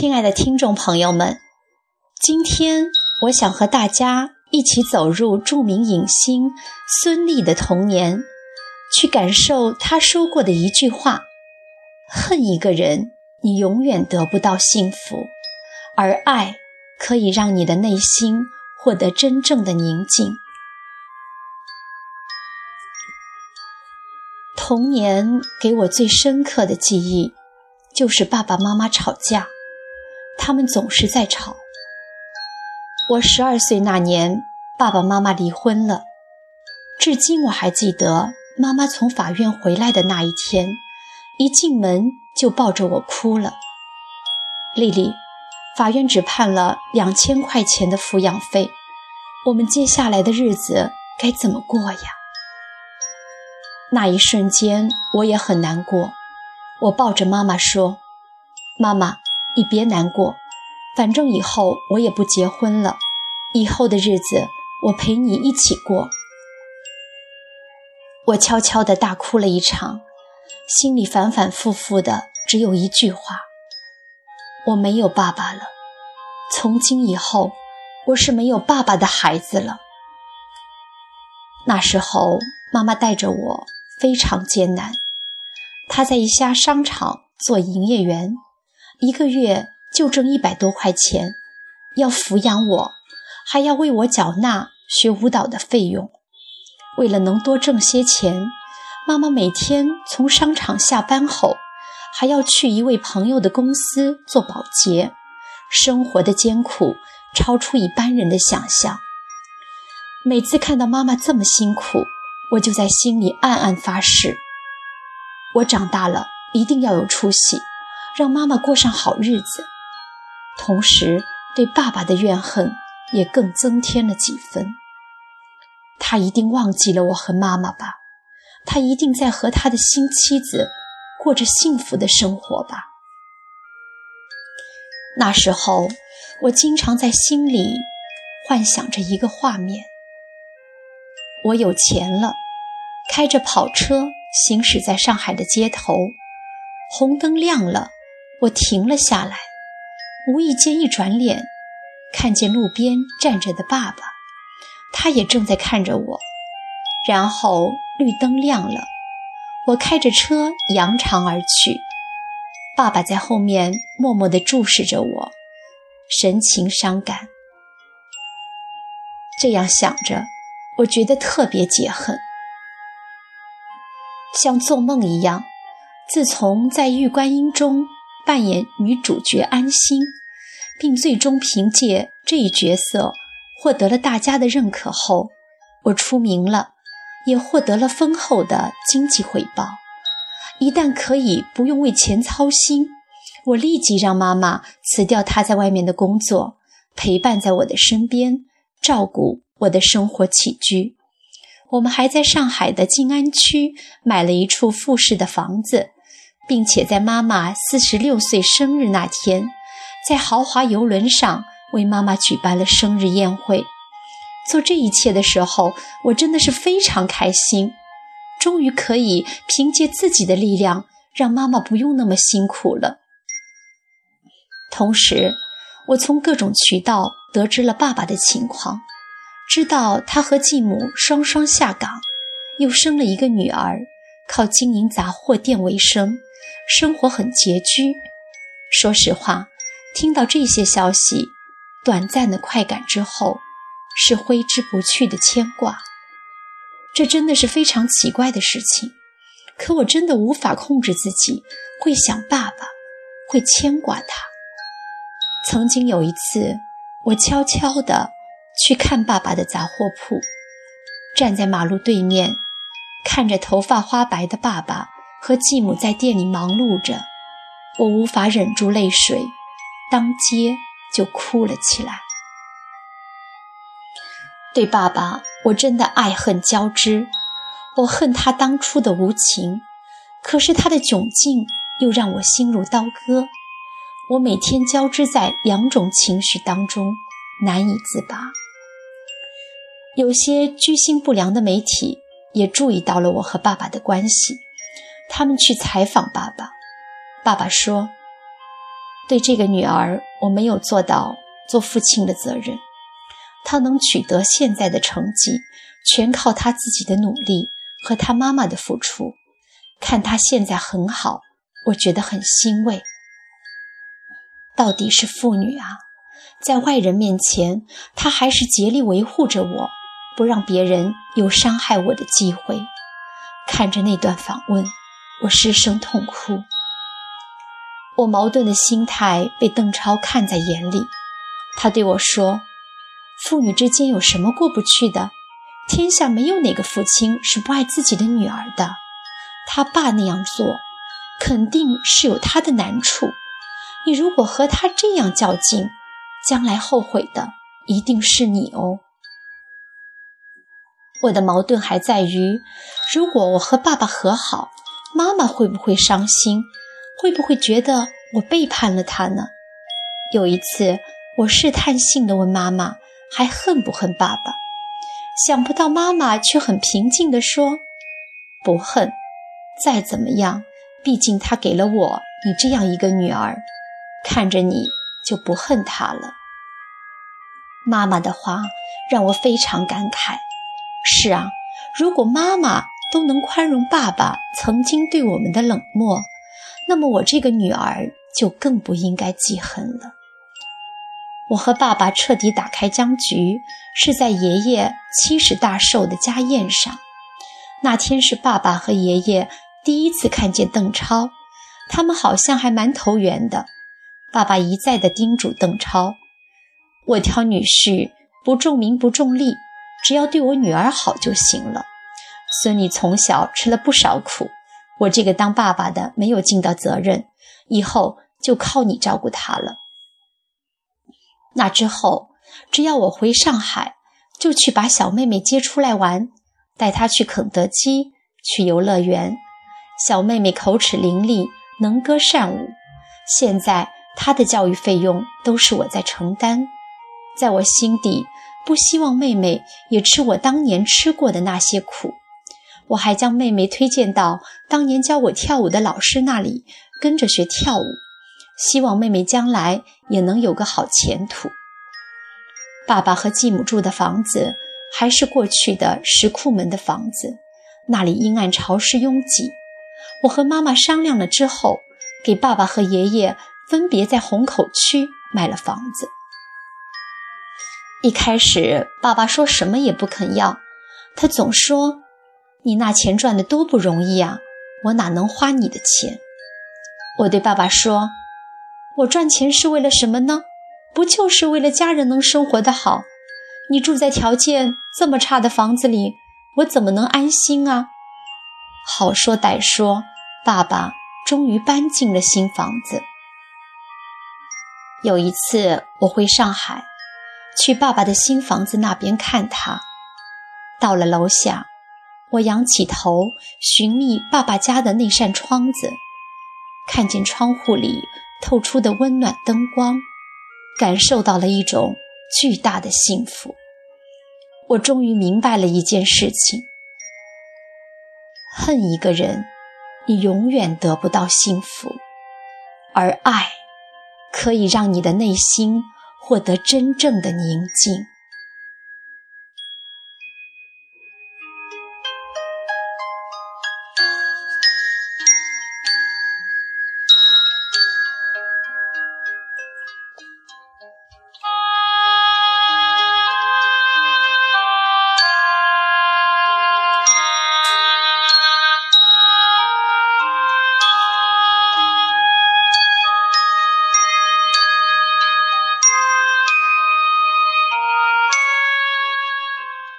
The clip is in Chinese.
亲爱的听众朋友们，今天我想和大家一起走入著名影星孙俪的童年，去感受她说过的一句话：“恨一个人，你永远得不到幸福；而爱可以让你的内心获得真正的宁静。”童年给我最深刻的记忆，就是爸爸妈妈吵架，他们总是在吵。我十二岁那年，爸爸妈妈离婚了，至今我还记得妈妈从法院回来的那一天，一进门就抱着我哭了。丽丽，法院只判了两千块钱的抚养费，我们接下来的日子该怎么过呀？那一瞬间，我也很难过。我抱着妈妈说：“妈妈，你别难过，反正以后我也不结婚了，以后的日子我陪你一起过。”我悄悄地大哭了一场，心里反反复复的只有一句话：“我没有爸爸了，从今以后，我是没有爸爸的孩子了。”那时候，妈妈带着我。非常艰难，她在一家商场做营业员，一个月就挣一百多块钱，要抚养我，还要为我缴纳学舞蹈的费用。为了能多挣些钱，妈妈每天从商场下班后，还要去一位朋友的公司做保洁，生活的艰苦超出一般人的想象。每次看到妈妈这么辛苦，我就在心里暗暗发誓：我长大了一定要有出息，让妈妈过上好日子。同时，对爸爸的怨恨也更增添了几分。他一定忘记了我和妈妈吧？他一定在和他的新妻子过着幸福的生活吧？那时候，我经常在心里幻想着一个画面。我有钱了，开着跑车行驶在上海的街头，红灯亮了，我停了下来，无意间一转脸，看见路边站着的爸爸，他也正在看着我。然后绿灯亮了，我开着车扬长而去，爸爸在后面默默地注视着我，神情伤感。这样想着。我觉得特别解恨，像做梦一样。自从在《玉观音》中扮演女主角安心，并最终凭借这一角色获得了大家的认可后，我出名了，也获得了丰厚的经济回报。一旦可以不用为钱操心，我立即让妈妈辞掉她在外面的工作，陪伴在我的身边，照顾。我的生活起居，我们还在上海的静安区买了一处复式的房子，并且在妈妈四十六岁生日那天，在豪华游轮上为妈妈举办了生日宴会。做这一切的时候，我真的是非常开心，终于可以凭借自己的力量让妈妈不用那么辛苦了。同时，我从各种渠道得知了爸爸的情况。知道他和继母双双下岗，又生了一个女儿，靠经营杂货店为生，生活很拮据。说实话，听到这些消息，短暂的快感之后，是挥之不去的牵挂。这真的是非常奇怪的事情。可我真的无法控制自己，会想爸爸，会牵挂他。曾经有一次，我悄悄地。去看爸爸的杂货铺，站在马路对面，看着头发花白的爸爸和继母在店里忙碌着，我无法忍住泪水，当街就哭了起来。对爸爸，我真的爱恨交织，我恨他当初的无情，可是他的窘境又让我心如刀割，我每天交织在两种情绪当中，难以自拔。有些居心不良的媒体也注意到了我和爸爸的关系，他们去采访爸爸。爸爸说：“对这个女儿，我没有做到做父亲的责任。她能取得现在的成绩，全靠她自己的努力和她妈妈的付出。看她现在很好，我觉得很欣慰。到底是妇女啊，在外人面前，她还是竭力维护着我，不让别人有伤害我的机会。看着那段访问，我失声痛哭。我矛盾的心态被邓超看在眼里，他对我说：“父女之间有什么过不去的？天下没有哪个父亲是不爱自己的女儿的。他爸那样做，肯定是有他的难处。你如果和他这样较劲，将来后悔的一定是你哦。”我的矛盾还在于，如果我和爸爸和好，妈妈会不会伤心？会不会觉得我背叛了她呢？有一次，我试探性地问妈妈：“还恨不恨爸爸？”想不到妈妈却很平静地说：“不恨。再怎么样，毕竟他给了我你这样一个女儿，看着你就不恨他了。”妈妈的话让我非常感慨。是啊，如果妈妈都能宽容爸爸曾经对我们的冷漠。那么我这个女儿就更不应该记恨了。我和爸爸彻底打开僵局，是在爷爷七十大寿的家宴上。那天是爸爸和爷爷第一次看见邓超，他们好像还蛮投缘的。爸爸一再的叮嘱邓超：“我挑女婿不重名不重利，只要对我女儿好就行了。孙女从小吃了不少苦。”我这个当爸爸的没有尽到责任，以后就靠你照顾她了。那之后，只要我回上海，就去把小妹妹接出来玩，带她去肯德基，去游乐园。小妹妹口齿伶俐，能歌善舞。现在她的教育费用都是我在承担。在我心底，不希望妹妹也吃我当年吃过的那些苦。我还将妹妹推荐到当年教我跳舞的老师那里，跟着学跳舞，希望妹妹将来也能有个好前途。爸爸和继母住的房子还是过去的石库门的房子，那里阴暗潮湿拥挤。我和妈妈商量了之后，给爸爸和爷爷分别在虹口区买了房子。一开始，爸爸说什么也不肯要，他总说。你那钱赚的多不容易啊！我哪能花你的钱？我对爸爸说：“我赚钱是为了什么呢？不就是为了家人能生活的好？你住在条件这么差的房子里，我怎么能安心啊？”好说歹说，爸爸终于搬进了新房子。有一次我回上海，去爸爸的新房子那边看他，到了楼下。我仰起头，寻觅爸爸家的那扇窗子，看见窗户里透出的温暖灯光，感受到了一种巨大的幸福。我终于明白了一件事情：恨一个人，你永远得不到幸福；而爱，可以让你的内心获得真正的宁静。